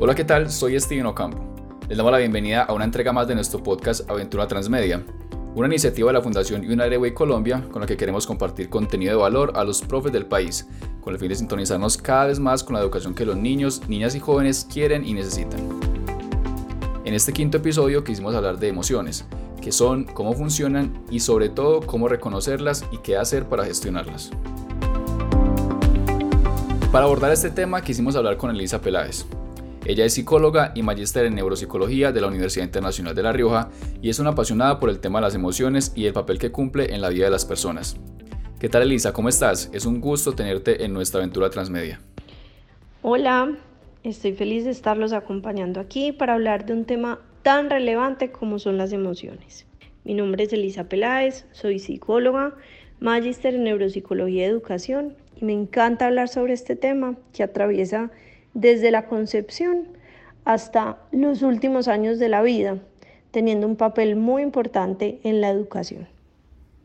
Hola, ¿qué tal? Soy Steven Ocampo. Les damos la bienvenida a una entrega más de nuestro podcast Aventura Transmedia, una iniciativa de la Fundación United Colombia con la que queremos compartir contenido de valor a los profes del país, con el fin de sintonizarnos cada vez más con la educación que los niños, niñas y jóvenes quieren y necesitan. En este quinto episodio quisimos hablar de emociones, qué son, cómo funcionan y sobre todo cómo reconocerlas y qué hacer para gestionarlas. Para abordar este tema quisimos hablar con Elisa Peláez, ella es psicóloga y magíster en neuropsicología de la Universidad Internacional de La Rioja y es una apasionada por el tema de las emociones y el papel que cumple en la vida de las personas. ¿Qué tal Elisa? ¿Cómo estás? Es un gusto tenerte en nuestra aventura transmedia. Hola, estoy feliz de estarlos acompañando aquí para hablar de un tema tan relevante como son las emociones. Mi nombre es Elisa Peláez, soy psicóloga, magíster en neuropsicología y educación y me encanta hablar sobre este tema que atraviesa desde la concepción hasta los últimos años de la vida, teniendo un papel muy importante en la educación.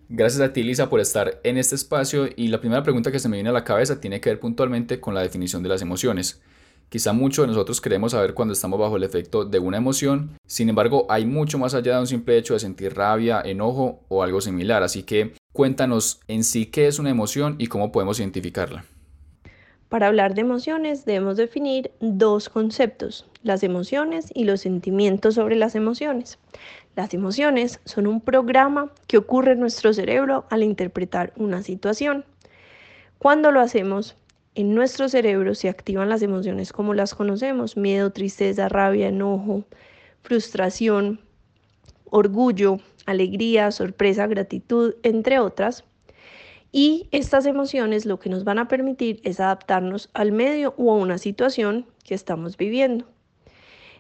Gracias a ti, Lisa, por estar en este espacio y la primera pregunta que se me viene a la cabeza tiene que ver puntualmente con la definición de las emociones. Quizá muchos de nosotros queremos saber cuando estamos bajo el efecto de una emoción, sin embargo hay mucho más allá de un simple hecho de sentir rabia, enojo o algo similar, así que cuéntanos en sí qué es una emoción y cómo podemos identificarla. Para hablar de emociones debemos definir dos conceptos, las emociones y los sentimientos sobre las emociones. Las emociones son un programa que ocurre en nuestro cerebro al interpretar una situación. Cuando lo hacemos, en nuestro cerebro se activan las emociones como las conocemos, miedo, tristeza, rabia, enojo, frustración, orgullo, alegría, sorpresa, gratitud, entre otras. Y estas emociones lo que nos van a permitir es adaptarnos al medio o a una situación que estamos viviendo.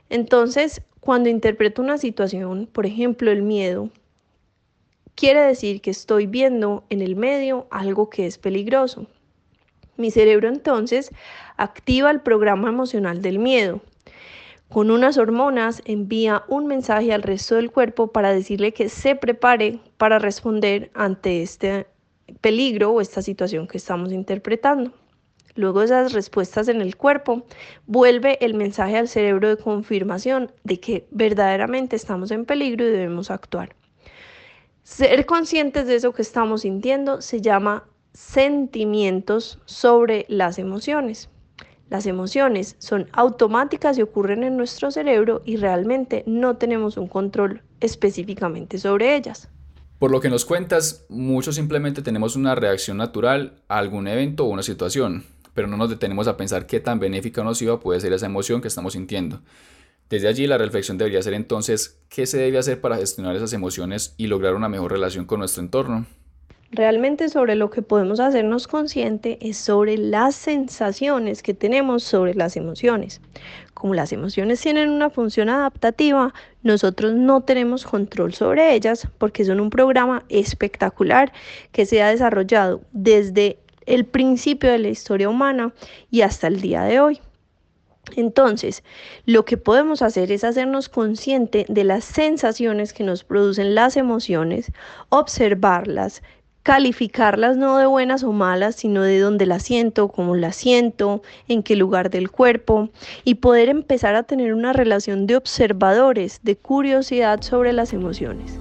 Entonces, cuando interpreto una situación, por ejemplo el miedo, quiere decir que estoy viendo en el medio algo que es peligroso. Mi cerebro entonces activa el programa emocional del miedo. Con unas hormonas envía un mensaje al resto del cuerpo para decirle que se prepare para responder ante este peligro o esta situación que estamos interpretando. Luego de esas respuestas en el cuerpo, vuelve el mensaje al cerebro de confirmación de que verdaderamente estamos en peligro y debemos actuar. Ser conscientes de eso que estamos sintiendo se llama sentimientos sobre las emociones. Las emociones son automáticas y ocurren en nuestro cerebro y realmente no tenemos un control específicamente sobre ellas. Por lo que nos cuentas, muchos simplemente tenemos una reacción natural a algún evento o una situación, pero no nos detenemos a pensar qué tan benéfica o nociva puede ser esa emoción que estamos sintiendo. Desde allí la reflexión debería ser entonces qué se debe hacer para gestionar esas emociones y lograr una mejor relación con nuestro entorno. Realmente sobre lo que podemos hacernos consciente es sobre las sensaciones que tenemos sobre las emociones. Como las emociones tienen una función adaptativa, nosotros no tenemos control sobre ellas porque son un programa espectacular que se ha desarrollado desde el principio de la historia humana y hasta el día de hoy. Entonces, lo que podemos hacer es hacernos consciente de las sensaciones que nos producen las emociones, observarlas, calificarlas no de buenas o malas, sino de dónde las siento, cómo las siento, en qué lugar del cuerpo, y poder empezar a tener una relación de observadores, de curiosidad sobre las emociones.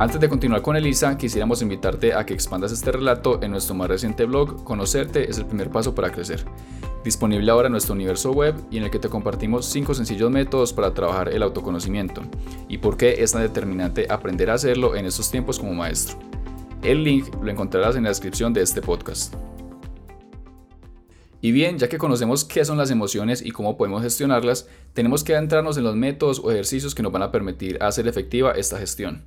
Antes de continuar con Elisa, quisiéramos invitarte a que expandas este relato en nuestro más reciente blog, Conocerte es el primer paso para crecer, disponible ahora en nuestro universo web y en el que te compartimos 5 sencillos métodos para trabajar el autoconocimiento y por qué es tan determinante aprender a hacerlo en estos tiempos como maestro. El link lo encontrarás en la descripción de este podcast. Y bien, ya que conocemos qué son las emociones y cómo podemos gestionarlas, tenemos que adentrarnos en los métodos o ejercicios que nos van a permitir hacer efectiva esta gestión.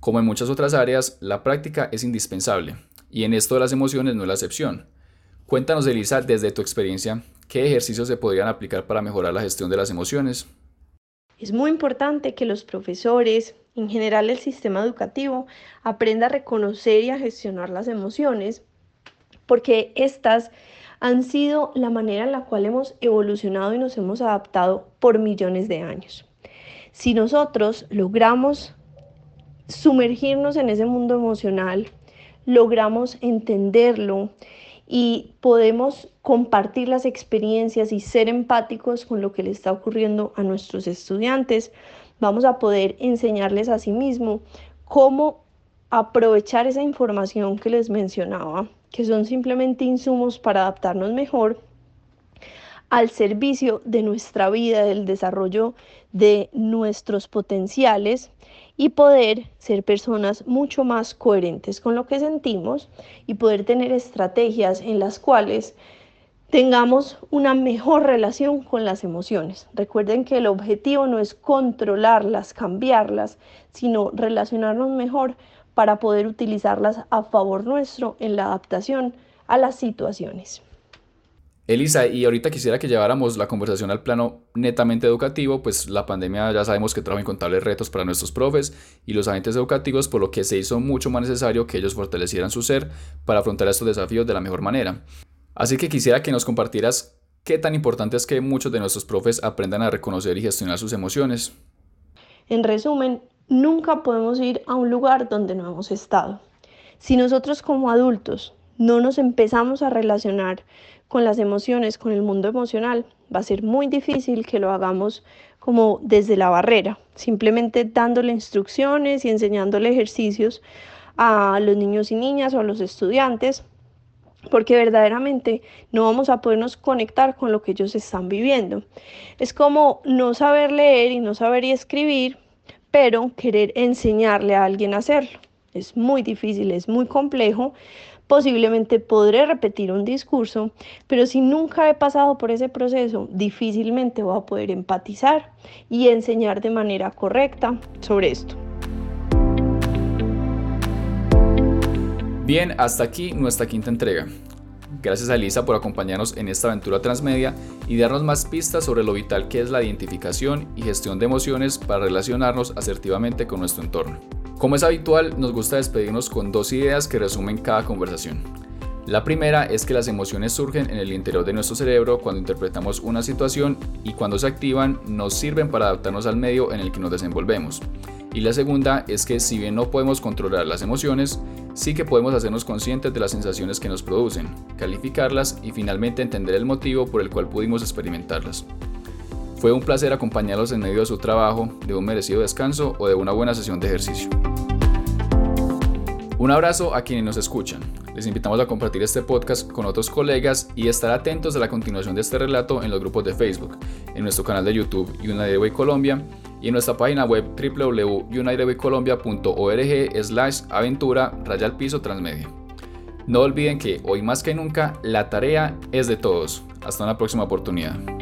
Como en muchas otras áreas, la práctica es indispensable, y en esto de las emociones no es la excepción. Cuéntanos, Elisa, desde tu experiencia, ¿qué ejercicios se podrían aplicar para mejorar la gestión de las emociones? Es muy importante que los profesores, en general el sistema educativo, aprenda a reconocer y a gestionar las emociones, porque estas han sido la manera en la cual hemos evolucionado y nos hemos adaptado por millones de años. Si nosotros logramos sumergirnos en ese mundo emocional, logramos entenderlo y podemos compartir las experiencias y ser empáticos con lo que le está ocurriendo a nuestros estudiantes, vamos a poder enseñarles a sí mismo cómo aprovechar esa información que les mencionaba, que son simplemente insumos para adaptarnos mejor al servicio de nuestra vida, del desarrollo de nuestros potenciales y poder ser personas mucho más coherentes con lo que sentimos y poder tener estrategias en las cuales tengamos una mejor relación con las emociones. Recuerden que el objetivo no es controlarlas, cambiarlas, sino relacionarnos mejor para poder utilizarlas a favor nuestro en la adaptación a las situaciones. Elisa, y ahorita quisiera que lleváramos la conversación al plano netamente educativo, pues la pandemia ya sabemos que trajo incontables retos para nuestros profes y los agentes educativos, por lo que se hizo mucho más necesario que ellos fortalecieran su ser para afrontar estos desafíos de la mejor manera. Así que quisiera que nos compartieras qué tan importante es que muchos de nuestros profes aprendan a reconocer y gestionar sus emociones. En resumen, nunca podemos ir a un lugar donde no hemos estado. Si nosotros como adultos no nos empezamos a relacionar con las emociones, con el mundo emocional, va a ser muy difícil que lo hagamos como desde la barrera, simplemente dándole instrucciones y enseñándole ejercicios a los niños y niñas o a los estudiantes, porque verdaderamente no vamos a podernos conectar con lo que ellos están viviendo. Es como no saber leer y no saber y escribir, pero querer enseñarle a alguien a hacerlo. Es muy difícil, es muy complejo, Posiblemente podré repetir un discurso, pero si nunca he pasado por ese proceso, difícilmente voy a poder empatizar y enseñar de manera correcta sobre esto. Bien, hasta aquí nuestra quinta entrega. Gracias a Elisa por acompañarnos en esta aventura transmedia y darnos más pistas sobre lo vital que es la identificación y gestión de emociones para relacionarnos asertivamente con nuestro entorno. Como es habitual, nos gusta despedirnos con dos ideas que resumen cada conversación. La primera es que las emociones surgen en el interior de nuestro cerebro cuando interpretamos una situación y cuando se activan nos sirven para adaptarnos al medio en el que nos desenvolvemos. Y la segunda es que si bien no podemos controlar las emociones, sí que podemos hacernos conscientes de las sensaciones que nos producen, calificarlas y finalmente entender el motivo por el cual pudimos experimentarlas. Fue un placer acompañarlos en medio de su trabajo, de un merecido descanso o de una buena sesión de ejercicio. Un abrazo a quienes nos escuchan. Les invitamos a compartir este podcast con otros colegas y estar atentos a la continuación de este relato en los grupos de Facebook, en nuestro canal de YouTube United Way Colombia y en nuestra página web www.unitedwaycolombia.org slash aventura raya al piso transmedia. No olviden que hoy más que nunca la tarea es de todos. Hasta una próxima oportunidad.